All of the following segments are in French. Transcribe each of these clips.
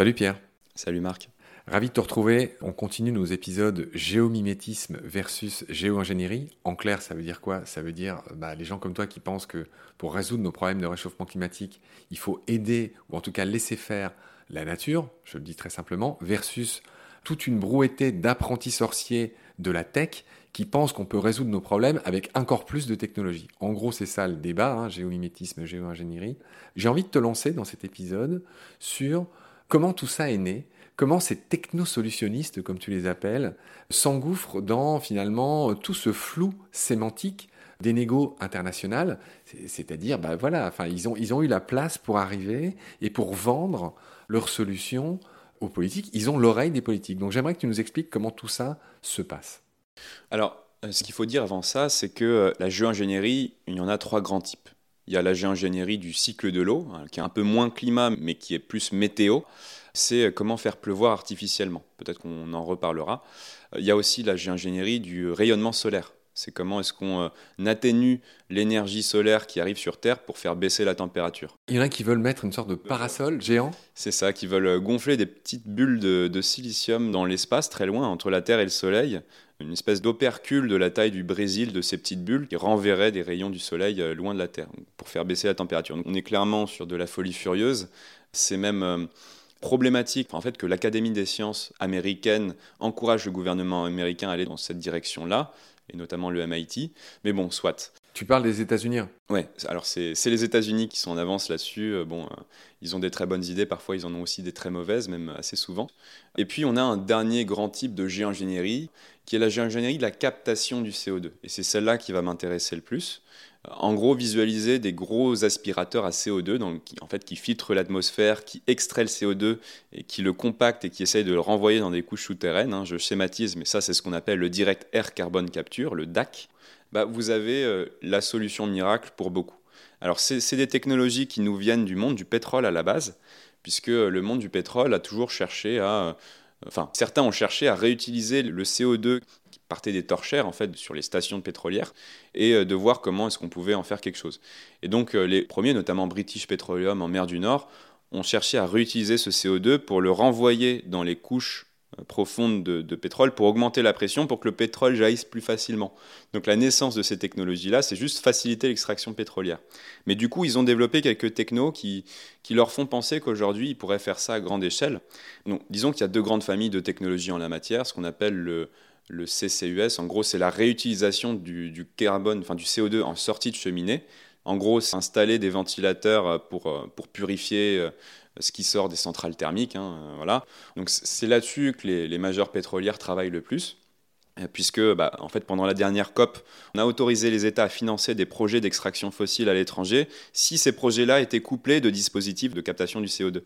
Salut Pierre. Salut Marc. Ravi de te retrouver. On continue nos épisodes géomimétisme versus géo-ingénierie. En clair, ça veut dire quoi? Ça veut dire bah, les gens comme toi qui pensent que pour résoudre nos problèmes de réchauffement climatique, il faut aider ou en tout cas laisser faire la nature, je le dis très simplement, versus toute une brouettée d'apprentis sorciers de la tech qui pensent qu'on peut résoudre nos problèmes avec encore plus de technologie. En gros, c'est ça le débat, hein, géomimétisme, géo-ingénierie. J'ai envie de te lancer dans cet épisode sur comment tout ça est né, comment ces technosolutionnistes, comme tu les appelles, s'engouffrent dans finalement tout ce flou sémantique des négos internationales, c'est-à-dire, bah voilà, enfin, ils ont, ils ont eu la place pour arriver et pour vendre leurs solutions aux politiques. Ils ont l'oreille des politiques. Donc j'aimerais que tu nous expliques comment tout ça se passe. Alors, euh, ce qu'il faut dire avant ça, c'est que euh, la géo-ingénierie, il y en a trois grands types. Il y a la géo-ingénierie du cycle de l'eau, hein, qui est un peu moins climat, mais qui est plus météo. C'est euh, comment faire pleuvoir artificiellement. Peut-être qu'on en reparlera. Il y a aussi la géo-ingénierie du rayonnement solaire. C'est comment est-ce qu'on atténue l'énergie solaire qui arrive sur Terre pour faire baisser la température. Il y en a qui veulent mettre une sorte de parasol géant C'est ça, qui veulent gonfler des petites bulles de, silicium dans l'espace, très loin, entre la Terre et le Soleil. Une espèce d'opercule de la taille du Brésil de ces petites bulles qui renverraient des rayons du Soleil euh, loin de la Terre pour faire baisser la température. on est clairement sur de la folie furieuse. C'est même problématique en fait que l'Académie des sciences américaine encourage le gouvernement américain à aller dans cette direction-là et notamment le MIT. Mais bon, soit. Tu parles des États-Unis hein Ouais, alors c'est les États-Unis qui sont en avance là-dessus. Euh, bon, euh, ils ont des très bonnes idées, parfois ils en ont aussi des très mauvaises, même assez souvent. Et puis on a un dernier grand type de géo-ingénierie, qui est la géo-ingénierie de la captation du CO2. Et c'est celle-là qui va m'intéresser le plus. En gros, visualiser des gros aspirateurs à CO2, donc, qui, en fait, qui filtrent l'atmosphère, qui extraient le CO2 et qui le compactent et qui essayent de le renvoyer dans des couches souterraines. Hein. je schématise, mais ça, c'est ce qu'on appelle le Direct Air Carbon Capture, le DAC. Bah, vous avez euh, la solution miracle pour beaucoup. Alors, c'est des technologies qui nous viennent du monde du pétrole à la base, puisque le monde du pétrole a toujours cherché à euh, Enfin, certains ont cherché à réutiliser le CO2 partait des torchères en fait sur les stations pétrolières et euh, de voir comment est-ce qu'on pouvait en faire quelque chose. Et donc euh, les premiers, notamment British Petroleum en mer du Nord, ont cherché à réutiliser ce CO2 pour le renvoyer dans les couches euh, profondes de, pétrole pour augmenter la pression pour que le pétrole jaillisse plus facilement. Donc la naissance de ces technologies-là, c'est juste faciliter l'extraction pétrolière. Mais du coup, ils ont développé quelques technos qui, qui leur font penser qu'aujourd'hui, ils pourraient faire ça à grande échelle. Donc disons qu'il y a deux grandes familles de technologies en la matière, ce qu'on appelle le, le CCUS. En gros, c'est la réutilisation du, carbone, enfin du CO2 en sortie de cheminée. En gros, c'est installer des ventilateurs euh, pour, euh, pour purifier ce qui sort des centrales thermiques. Hein, voilà. Donc c'est là-dessus que les, majeures pétrolières travaillent le plus puisque bah, en fait, pendant la dernière COP, on a autorisé les États à financer des projets d'extraction fossile à l'étranger si ces projets-là étaient couplés de dispositifs de captation du CO2.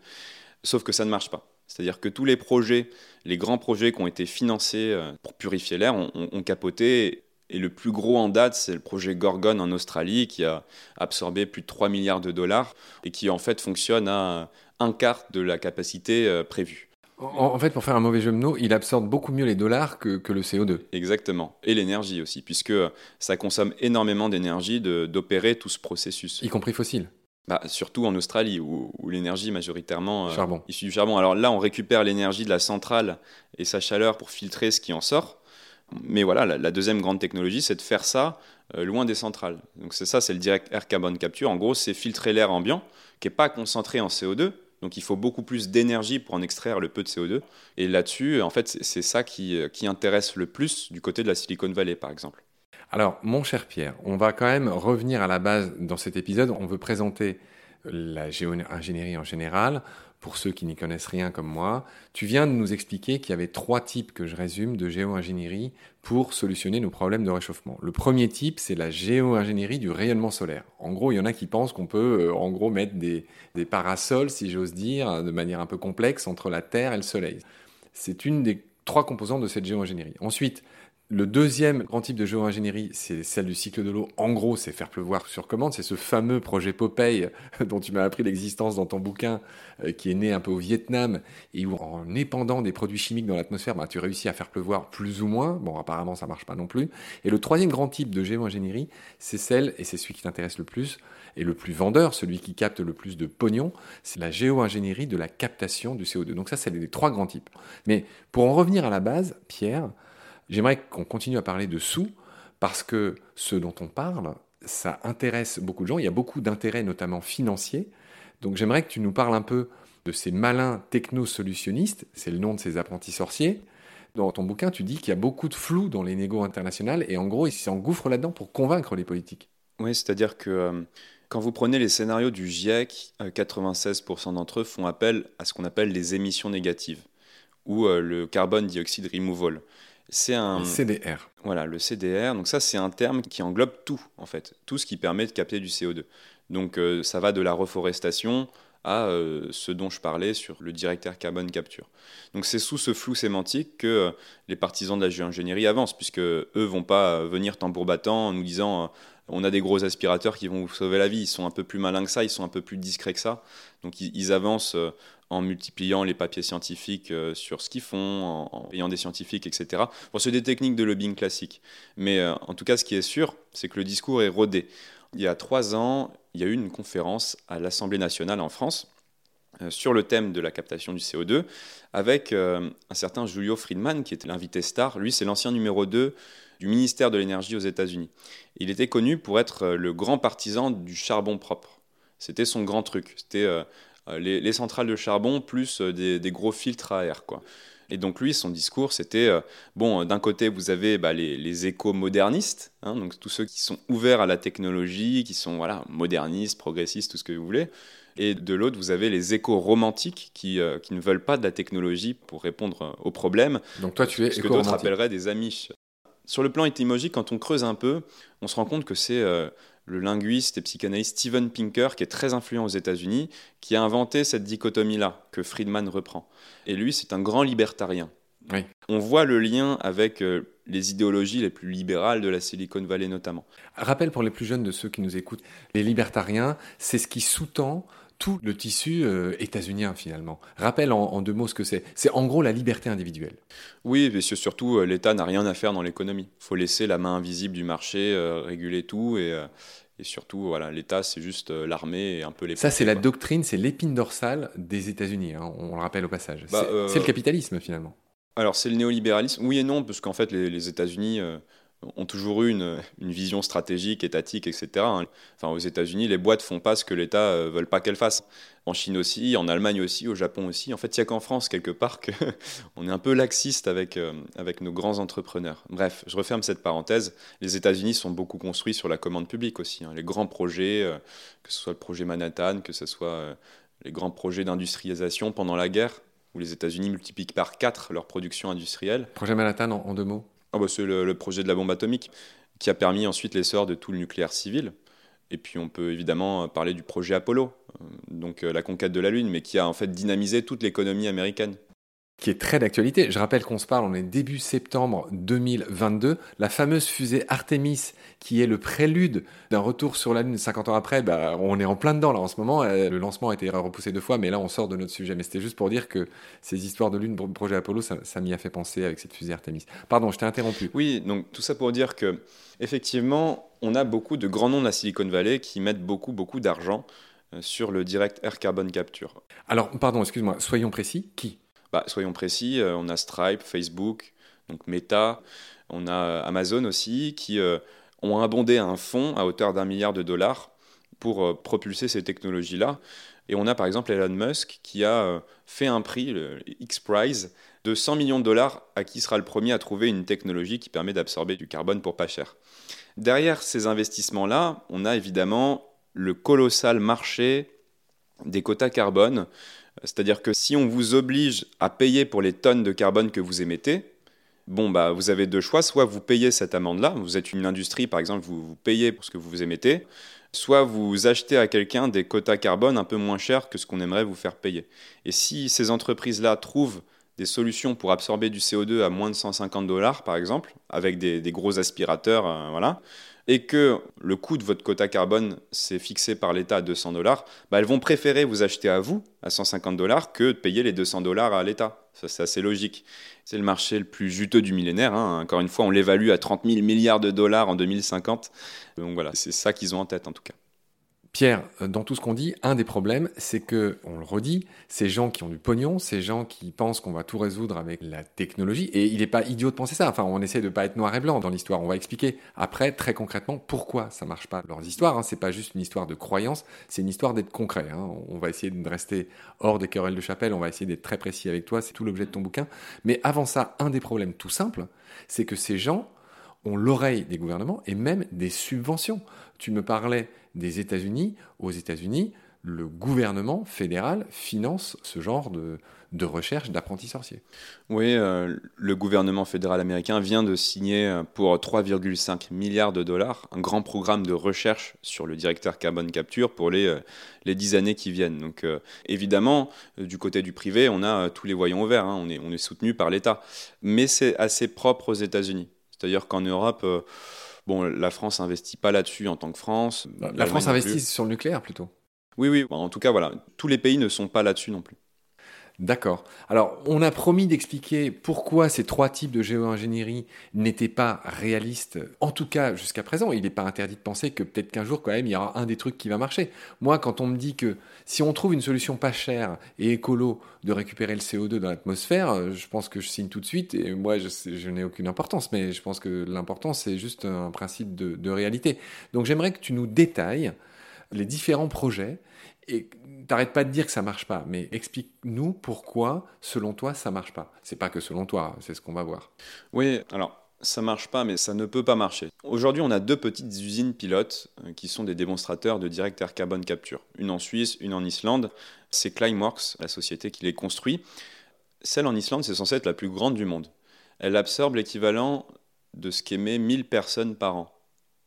Sauf que ça ne marche pas. C'est-à-dire que tous les projets, les grands projets qui ont été financés euh, pour purifier l'air ont, capoté. Et le plus gros en date, c'est le projet Gorgon en Australie qui a absorbé plus de 3 milliards de dollars et qui en fait fonctionne à un quart de la capacité euh, prévue. En, fait, pour faire un mauvais jeu de mots, il absorbe beaucoup mieux les dollars que, que le CO2. Exactement. Et l'énergie aussi, puisque ça consomme énormément d'énergie d'opérer tout ce processus. Y compris fossile bah, surtout en Australie, où, l'énergie majoritairement euh, issue du charbon. Alors là, on récupère l'énergie de la centrale et sa chaleur pour filtrer ce qui en sort. Mais voilà, la, deuxième grande technologie, c'est de faire ça euh, loin des centrales. Donc c'est ça, c'est le direct air carbon capture. En gros, c'est filtrer l'air ambiant, qui n'est pas concentré en CO2. Donc il faut beaucoup plus d'énergie pour en extraire le peu de CO2. Et là-dessus, en fait, c'est ça qui, euh, qui intéresse le plus du côté de la Silicon Valley, par exemple. Alors, mon cher Pierre, on va quand même revenir à la base dans cet épisode. On veut présenter la géo-ingénierie en général, pour ceux qui n'y connaissent rien comme moi. Tu viens de nous expliquer qu'il y avait trois types que je résume de géo-ingénierie pour solutionner nos problèmes de réchauffement. Le premier type, c'est la géo-ingénierie du rayonnement solaire. En gros, il y en a qui pensent qu'on peut, euh, en gros, mettre des, des parasols, si j'ose dire, de manière un peu complexe entre la Terre et le Soleil. C'est une des trois composantes de cette géo-ingénierie. Ensuite, Le deuxième grand type de géo-ingénierie, c'est celle du cycle de l'eau. En gros, c'est faire pleuvoir sur commande. C'est ce fameux projet Popeye dont tu m'as appris l'existence dans ton bouquin, euh, qui est né un peu au Vietnam, et où en épandant des produits chimiques dans l'atmosphère, bah, tu réussis à faire pleuvoir plus ou moins. Bon, apparemment, ça marche pas non plus. Et le troisième grand type de géo-ingénierie, c'est celle, et c'est celui qui t'intéresse le plus, et le plus vendeur, celui qui capte le plus de pognon, c'est la géo-ingénierie de la captation du CO2. Donc ça, c'est les trois grands types. Mais pour en revenir à la base, Pierre, J'aimerais qu'on continue à parler de sous, parce que ce dont on parle, ça intéresse beaucoup de gens. Il y a beaucoup d'intérêts, notamment financiers. Donc j'aimerais que tu nous parles un peu de ces malins techno-solutionnistes, c'est le nom de ces apprentis sorciers. Dans ton bouquin, tu dis qu'il y a beaucoup de flou dans les négos internationales et en gros, ils s'engouffrent là-dedans pour convaincre les politiques. Oui, c'est-à-dire que euh, quand vous prenez les scénarios du GIEC, 96% euh, d'entre eux font appel à ce qu'on appelle les émissions négatives ou euh, le carbone dioxide removal. C'est un CDR. Voilà, le CDR. Donc ça, c'est un terme qui englobe tout en fait, tout ce qui permet de capter du CO2. Donc euh, ça va de la reforestation à euh, ce dont je parlais sur le directeur carbone capture. Donc c'est sous ce flou sémantique que euh, les partisans de la géo-ingénierie avancent, puisque eux vont pas venir tambour battant en nous disant on a des gros aspirateurs qui vont vous sauver la vie. Ils sont un peu plus malins que ça, ils sont un peu plus discrets que ça. Donc ils, avancent en multipliant les papiers scientifiques euh, sur ce qu'ils font, en, payant des scientifiques, etc. Bon, c'est des techniques de lobbying classiques. Mais euh, en tout cas, ce qui est sûr, c'est que le discours est rodé. Il y a trois ans, il y a eu une conférence à l'Assemblée nationale en France euh, sur le thème de la captation du CO2 avec un certain Julio Friedman qui était l'invité star. Lui, c'est l'ancien numéro 2 du ministère de l'énergie aux États-Unis. Il était connu pour être le grand partisan du charbon propre. C'était son grand truc. C'était euh, les, centrales de charbon plus euh, des, gros filtres à air. Quoi. Et donc lui, son discours, c'était, euh, bon, d'un côté, vous avez bah, les, éco-modernistes, hein, donc tous ceux qui sont ouverts à la technologie, qui sont voilà, modernistes, progressistes, tout ce que vous voulez. Et de l'autre, vous avez les éco-romantiques qui, qui, ne veulent pas de la technologie pour répondre aux problèmes. Donc toi, tu es Ce que d'autres appelleraient des amish. Sur le plan étymologique, quand on creuse un peu, on se rend compte que c'est le linguiste et psychanalyste Steven Pinker, qui est très influent aux États-Unis, qui a inventé cette dichotomie-là, que Friedman reprend. Et lui, c'est un grand libertarien. On voit le lien avec euh, les idéologies les plus libérales de la Silicon Valley notamment. Rappel pour les plus jeunes de ceux qui nous écoutent, les libertariens, c'est ce qui sous-tend tout le tissu euh, états-unien finalement. Rappelle en, deux mots ce que c'est. C'est en gros la liberté individuelle. Oui, mais surtout euh, l'État n'a rien à faire dans l'économie. Il faut laisser la main invisible du marché euh, réguler tout et, et surtout voilà l'État c'est juste l'armée et un peu les. Ça c'est la doctrine, c'est l'épine dorsale des États-Unis. Hein, on le rappelle au passage. Bah, c'est le capitalisme finalement. Alors c'est le néolibéralisme, oui et non, parce qu'en fait les, les États-Unis ont toujours eu une, vision stratégique, étatique, etc. Enfin, aux États-Unis, les boîtes font pas ce que l'État ne euh, veut pas qu'elles fassent. En Chine aussi, en Allemagne aussi, au Japon aussi. En fait, il n'y a qu'en France, quelque part, qu'on est un peu laxiste avec, euh, avec nos grands entrepreneurs. Bref, je referme cette parenthèse. Les États-Unis sont beaucoup construits sur la commande publique aussi. Hein. Les grands projets, euh, que ce soit le projet Manhattan, que ce soit les grands projets d'industrialisation pendant la guerre, où les États-Unis multiplient par 4 leur production industrielle. Projet Manhattan en deux mots? Ah bah, c'est le, projet de la bombe atomique qui a permis ensuite l'essor de tout le nucléaire civil. Et puis on peut évidemment parler du projet Apollo, euh, donc euh, la conquête de la Lune, mais qui a en fait dynamisé toute l'économie américaine qui est très d'actualité. Je rappelle qu'on se parle, on est début septembre 2022. La fameuse fusée Artemis, qui est le prélude d'un retour sur la Lune 50 ans après, bah, on est en plein dedans là en ce moment. Euh, le lancement a été repoussé deux fois, mais là on sort de notre sujet. Mais c'était juste pour dire que ces histoires de Lune, projet Apollo, ça, ça m'y a fait penser avec cette fusée Artemis. Pardon, je t'ai interrompu. Oui, donc tout ça pour dire que effectivement, on a beaucoup de grands noms de la Silicon Valley qui mettent beaucoup, beaucoup d'argent euh, sur le direct air carbon capture. Alors, pardon, excuse-moi, soyons précis, qui? Bah, soyons précis, euh, on a Stripe, Facebook, donc Meta, on a euh, Amazon aussi, qui euh, ont abondé un fonds à hauteur d'un milliard de dollars pour propulser ces technologies-là. Et on a par exemple Elon Musk qui a fait un prix, le X-Prize, de 100 millions de dollars à qui sera le premier à trouver une technologie qui permet d'absorber du carbone pour pas cher. Derrière ces investissements-là, on a évidemment le colossal marché des quotas carbone c'est-à-dire que si on vous oblige à payer pour les tonnes de carbone que vous émettez, bon, bah, vous avez deux choix. Soit vous payez cette amende-là, vous êtes une industrie, par exemple, vous, payez pour ce que vous émettez, soit vous achetez à quelqu'un des quotas carbone un peu moins chers que ce qu'on aimerait vous faire payer. Et si ces entreprises-là trouvent des solutions pour absorber du CO2 à moins de 150 dollars, par exemple, avec des, gros aspirateurs, euh, voilà, et que le coût de votre quota carbone s'est fixé par l'État à 200 dollars, bah, elles vont préférer vous acheter à vous à 150 dollars que de payer les 200 dollars à l'État. Ça, c'est assez logique. C'est le marché le plus juteux du millénaire. Hein. Encore une fois, on l'évalue à 30 000 milliards de dollars en 2050. Donc voilà, c'est ça qu'ils ont en tête en tout cas. Pierre, euh, dans tout ce qu'on dit, un des problèmes, c'est que, on le redit, ces gens qui ont du pognon, ces gens qui pensent qu'on va tout résoudre avec la technologie, et il n'est pas idiot de penser ça. Enfin, on essaie de pas être noir et blanc dans l'histoire. On va expliquer après, très concrètement, pourquoi ça marche pas leurs histoires. Hein. C'est pas juste une histoire de croyance, c'est une histoire d'être concret. Hein. On va essayer de rester hors des querelles de chapelle. On va essayer d'être très précis avec toi. C'est tout l'objet de ton bouquin. Mais avant ça, un des problèmes tout simples, c'est que ces gens ont l'oreille des gouvernements et même des subventions. Tu me parlais des États-Unis. Aux États-Unis, le gouvernement fédéral finance ce genre de, recherche d'apprentis sorciers. Oui, euh, le gouvernement fédéral américain vient de signer euh, pour 3,5 milliards de dollars un grand programme de recherche sur le directeur carbone capture pour les, euh, les 10 années qui viennent. Donc évidemment, du côté du privé, on a tous les voyants au vert, hein. on, est, on est soutenu par l'État. Mais c'est assez propre aux États-Unis. C'est-à-dire qu'en Europe Bon, la France n'investit pas là-dessus en tant que France. La France investit sur le nucléaire plutôt. Oui, oui. En tout cas, voilà. Tous les pays ne sont pas là-dessus non plus. D'accord. Alors, on a promis d'expliquer pourquoi ces trois types de géo-ingénierie n'étaient pas réalistes, en tout cas jusqu'à présent. Il n'est pas interdit de penser que peut-être qu'un jour, quand même, il y aura un des trucs qui va marcher. Moi, quand on me dit que si on trouve une solution pas chère et écolo de récupérer le CO2 dans l'atmosphère, euh, je pense que je signe tout de suite. Et moi, je, n'ai aucune importance, mais je pense que l'important, c'est juste un principe de, de réalité. Donc, j'aimerais que tu nous détailles les différents projets et t'arrêtes pas de dire que ça marche pas, mais explique-nous pourquoi, selon toi, ça marche pas. C'est pas que selon toi, c'est ce qu'on va voir. Oui, alors ça marche pas, mais ça ne peut pas marcher. Aujourd'hui, on a deux petites usines pilotes euh, qui sont des démonstrateurs de direct air carbone capture. Une en Suisse, une en Islande. C'est Climeworks, la société qui les construit. Celle en Islande, c'est censé être la plus grande du monde. Elle absorbe l'équivalent de ce qu'émet 1000 personnes par an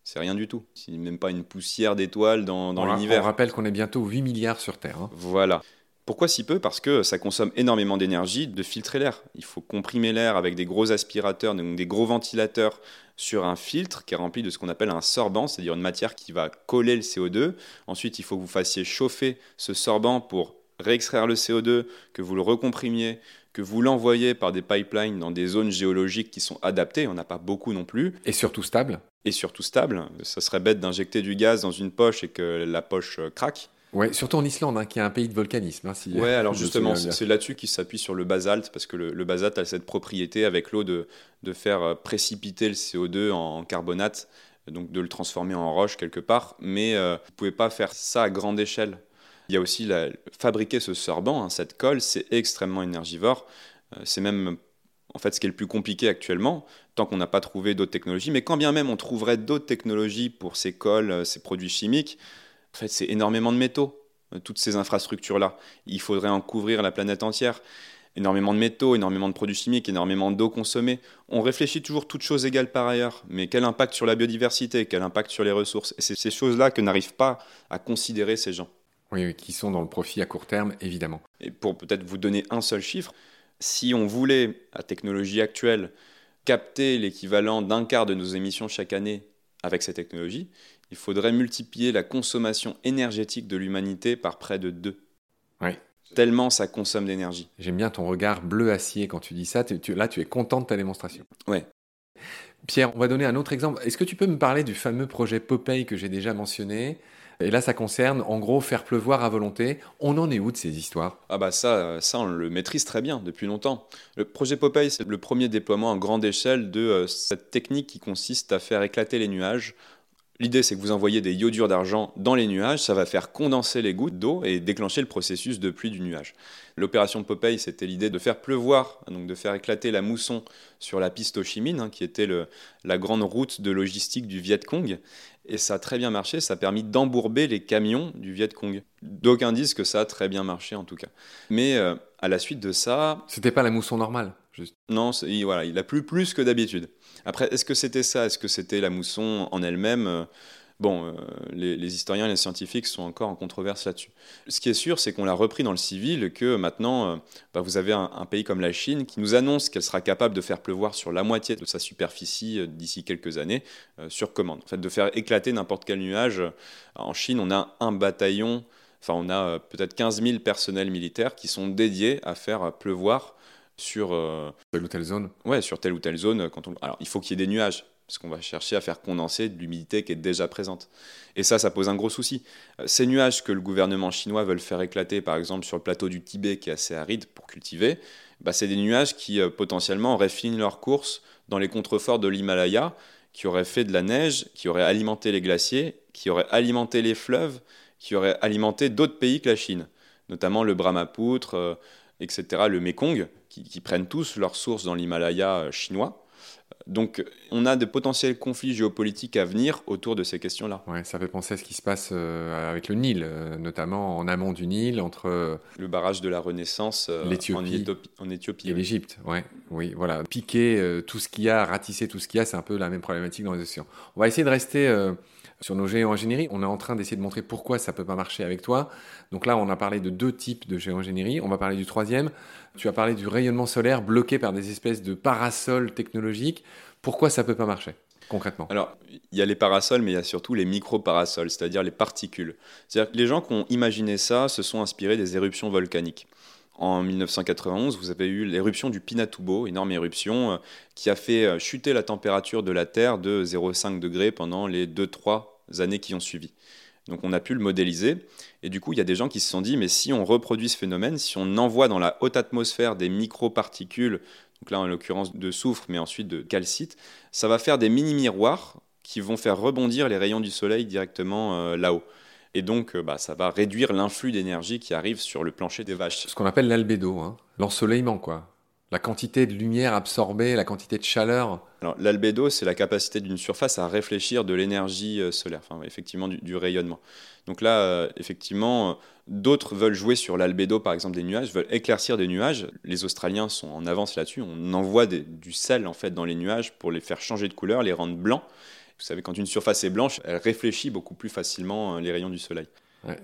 c'est rien du tout. C'est même pas une poussière d'étoiles dans, l'univers. On rappelle qu'on est bientôt 8 milliards sur Terre. Hein. Voilà. Pourquoi si peu? Parce que ça consomme énormément d'énergie de filtrer l'air. Il faut comprimer l'air avec des gros aspirateurs, donc des gros ventilateurs sur un filtre qui est rempli de ce qu'on appelle un sorbant, c'est-à-dire une matière qui va coller le CO2. Ensuite, il faut que vous fassiez chauffer ce sorbant pour réextraire le CO2, que vous le recomprimiez, que vous l'envoyez par des pipelines dans des zones géologiques qui sont adaptées, on n'a pas beaucoup non plus. Et surtout stable. Et surtout stable. Ça serait bête d'injecter du gaz dans une poche et que la poche euh, craque. Ouais, surtout en Islande, hein, qui est un pays de volcanisme. Hein, ouais, alors justement, c'est là-dessus qu'il s'appuie sur le basalte, parce que le, basalte a cette propriété avec l'eau de, de, faire euh, précipiter le CO2 en carbonate, donc de le transformer en roche quelque part. Mais euh, vous ne pouvez pas faire ça à grande échelle. Il y a aussi fabriquer ce sorbant, hein, cette colle, c'est extrêmement énergivore. Euh, c'est même en fait ce qui est le plus compliqué actuellement, tant qu'on n'a pas trouvé d'autres technologies. Mais quand bien même on trouverait d'autres technologies pour ces colles, euh, ces produits chimiques, en fait c'est énormément de métaux, euh, toutes ces infrastructures-là. Il faudrait en couvrir la planète entière. Énormément de métaux, énormément de produits chimiques, énormément d'eau consommée. On réfléchit toujours toutes choses égales par ailleurs, mais quel impact sur la biodiversité, quel impact sur les ressources? Et c'est ces choses-là que n'arrivent pas à considérer ces gens. Oui, qui sont dans le profit à court terme, évidemment. Et pour peut-être vous donner un seul chiffre, si on voulait, à technologie actuelle, capter l'équivalent d'un quart de nos émissions chaque année avec ces technologies, il faudrait multiplier la consommation énergétique de l'humanité par près de deux. Oui. Tellement ça consomme d'énergie. J'aime bien ton regard bleu acier quand tu dis ça. là, tu es content de ta démonstration. Ouais. Pierre, on va donner un autre exemple. Est-ce que tu peux me parler du fameux projet Popeye que j'ai déjà mentionné? Et là, ça concerne, en gros, faire pleuvoir à volonté. On en est où de ces histoires? Ah bah ça, ça, on le maîtrise très bien depuis longtemps. Le projet Popeye, c'est le premier déploiement à grande échelle de euh, cette technique qui consiste à faire éclater les nuages L'idée, c'est que vous envoyez des iodures d'argent dans les nuages, ça va faire condenser les gouttes d'eau et déclencher le processus de pluie du nuage. L'opération Popeye, c'était l'idée de faire pleuvoir, donc de faire éclater la mousson sur la piste Ho Chi Minh, hein, qui était la grande route de logistique du Viet Cong. Et ça a très bien marché, ça a permis d'embourber les camions du Viet Cong. D'aucuns disent que ça a très bien marché en tout cas. Mais euh, à la suite de ça... C'était pas la mousson normale juste. Non, il, voilà, il a plu plus que d'habitude. Après, est-ce que c'était ça? Est-ce que c'était la mousson en elle-même? Bon, euh, les, historiens et les scientifiques sont encore en controverse là-dessus. Ce qui est sûr, c'est qu'on l'a repris dans le civil, que maintenant, euh, bah, vous avez un, pays comme la Chine qui nous annonce qu'elle sera capable de faire pleuvoir sur la moitié de sa superficie d'ici quelques années sur commande. En fait, de faire éclater n'importe quel nuage. En Chine, on a un bataillon, enfin, on a peut-être 15 000 personnels militaires qui sont dédiés à faire pleuvoir sur telle ou telle zone. Ouais, sur telle ou telle zone. Quand on... Alors, il faut qu'il y ait des nuages parce qu'on va chercher à faire condenser de l'humidité qui est déjà présente. Et ça, ça pose un gros souci. Euh, ces nuages que le gouvernement chinois veut faire éclater, par exemple sur le plateau du Tibet, qui est assez aride pour cultiver, bah, c'est des nuages qui euh, potentiellement auraient fini leur course dans les contreforts de l'Himalaya, qui auraient fait de la neige, qui auraient alimenté les glaciers, qui auraient alimenté les fleuves, qui auraient alimenté d'autres pays que la Chine, notamment le Brahmapoutre, euh, etc., le Mekong, qui, qui prennent tous leurs sources dans l'Himalaya chinois. Donc on a de potentiels conflits géopolitiques à venir autour de ces questions-là. Ouais, ça fait penser à ce qui se passe euh, avec le Nil, euh, notamment en amont du Nil, entre... Euh, le barrage de la Renaissance en, Éthiopie. Et l'Égypte, ouais. oui, voilà. Piquer tout ce qu'il y a, ratisser tout ce qu'il y a, c'est un peu la même problématique dans les océans. On va essayer de rester sur nos géo-ingénieries. On est en train d'essayer de montrer pourquoi ça ne peut pas marcher avec toi. Donc là, on a parlé de deux types de géo-ingénierie. On va parler du troisième. Tu as parlé du rayonnement solaire bloqué par des espèces de parasols technologiques. Pourquoi ça ne peut pas marcher concrètement? Alors, il y a les parasols, mais il y a surtout les micro-parasols, c'est-à-dire les particules. C'est-à-dire que les gens qui ont imaginé ça se sont inspirés des éruptions volcaniques. En 1991, vous avez eu l'éruption du Pinatubo, énorme éruption, euh, qui a fait euh, chuter la température de la Terre de 0,5 degrés pendant les 2-3 années qui ont suivi. Donc on a pu le modéliser. Et du coup, il y a des gens qui se sont dit, mais si on reproduit ce phénomène, si on envoie dans la haute atmosphère des microparticules, donc là en l'occurrence de soufre, mais ensuite de calcite, ça va faire des mini-miroirs qui vont faire rebondir les rayons du soleil directement euh, là-haut. Et donc, euh, bah, ça va réduire l'influx d'énergie qui arrive sur le plancher des vaches. Ce qu'on appelle l'albédo, hein. l'ensoleillement, quoi la quantité de lumière absorbée, la quantité de chaleur Alors, l'albédo, c'est la capacité d'une surface à réfléchir de l'énergie euh, solaire, enfin, effectivement, du, rayonnement. Donc là, euh, effectivement, euh, d'autres veulent jouer sur l'albédo, par exemple, des nuages, veulent éclaircir des nuages. Les Australiens sont en avance là-dessus. On envoie du sel, en fait, dans les nuages pour les faire changer de couleur, les rendre blancs. Vous savez, quand une surface est blanche, elle réfléchit beaucoup plus facilement les rayons du soleil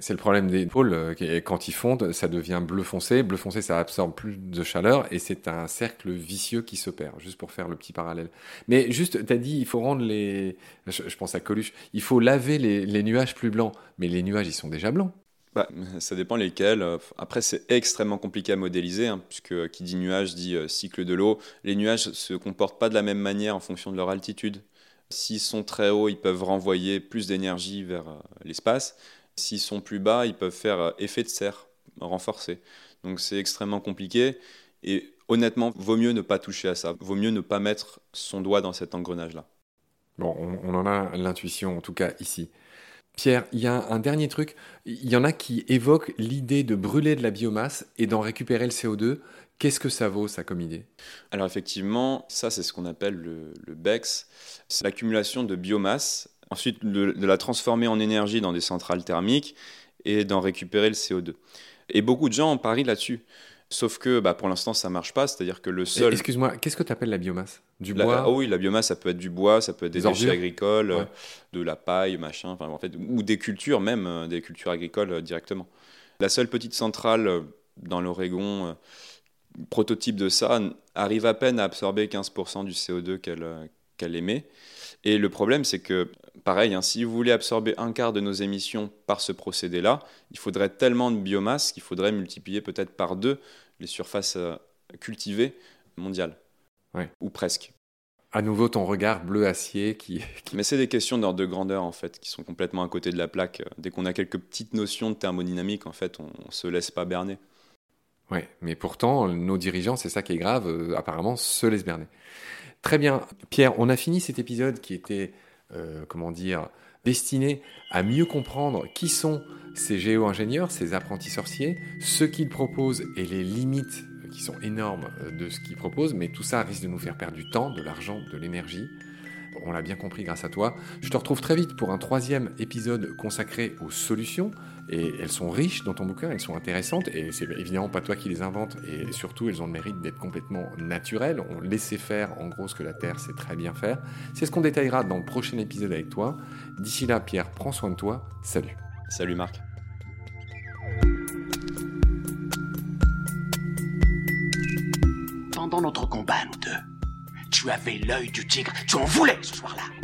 c'est le problème des pôles. Euh, quand ils fondent, ça devient bleu foncé. Bleu foncé, ça absorbe plus de chaleur et c'est un cercle vicieux qui s'opère, juste pour faire le petit parallèle. Mais juste, tu as dit, il faut rendre les. Je, pense à Coluche. Il faut laver les, nuages plus blancs. Mais les nuages, ils sont déjà blancs. Bah, ça dépend lesquels. Après, c'est extrêmement compliqué à modéliser, hein, puisque qui dit nuage dit euh, cycle de l'eau. Les nuages se comportent pas de la même manière en fonction de leur altitude. S'ils sont très hauts, ils peuvent renvoyer plus d'énergie vers euh, l'espace. S'ils sont plus bas, ils peuvent faire euh, effet de serre renforcé. Donc c'est extrêmement compliqué. Et honnêtement, vaut mieux ne pas toucher à ça. Vaut mieux ne pas mettre son doigt dans cet engrenage-là. Bon, on, en a l'intuition, en tout cas ici. Pierre, il y a un dernier truc. Il y en a qui évoquent l'idée de brûler de la biomasse et d'en récupérer le CO2. Qu'est-ce que ça vaut, ça, comme idée? Alors, effectivement, ça, c'est ce qu'on appelle le, le BEX. C'est l'accumulation de biomasse ensuite de, la transformer en énergie dans des centrales thermiques et d'en récupérer le CO2. Et beaucoup de gens parient là-dessus. Sauf que bah, pour l'instant, ça marche pas. C'est-à-dire que le sol. Excuse-moi, qu'est-ce que tu appelles la biomasse? Du bois? oh Oui, la biomasse, ça peut être du bois, ça peut être des, déchets agricoles, de la paille, machin, en fait, ou des cultures même, euh, des cultures agricoles euh, directement. La seule petite centrale euh, dans l'Oregon, prototype de ça, arrive à peine à absorber 15% du CO2 qu'elle émet. Et le problème, c'est que, pareil, hein, si vous voulez absorber un quart de nos émissions par ce procédé-là, il faudrait tellement de biomasse qu'il faudrait multiplier peut-être par deux les surfaces euh, cultivées mondiales. Ou presque. À nouveau, ton regard bleu acier qui. Mais c'est des questions d'ordre de grandeur, en fait, qui sont complètement à côté de la plaque. Dès qu'on a quelques petites notions de thermodynamique, en fait, on ne se laisse pas berner. Oui, mais pourtant, nos dirigeants, c'est ça qui est grave, euh, apparemment, se laissent berner. Très bien. Pierre, on a fini cet épisode qui était, euh, comment dire, destiné à mieux comprendre qui sont ces géo-ingénieurs, ces apprentis sorciers, ce qu'ils proposent et les limites qui sont énormes euh, de ce qu'ils proposent, mais tout ça risque de nous faire perdre du temps, de l'argent, de l'énergie. On l'a bien compris grâce à toi. Je te retrouve très vite pour un troisième épisode consacré aux solutions Et elles sont riches dans ton bouquin, elles sont intéressantes, et c'est évidemment pas toi qui les inventes, et surtout elles ont le mérite d'être complètement naturelles. On laissait faire en gros ce que la Terre sait très bien faire. C'est ce qu'on détaillera dans le prochain épisode avec toi. D'ici là, Pierre, prends soin de toi. Salut. Salut Marc. Pendant notre combat, nous deux, tu avais l'œil du tigre, tu en voulais ce soir-là.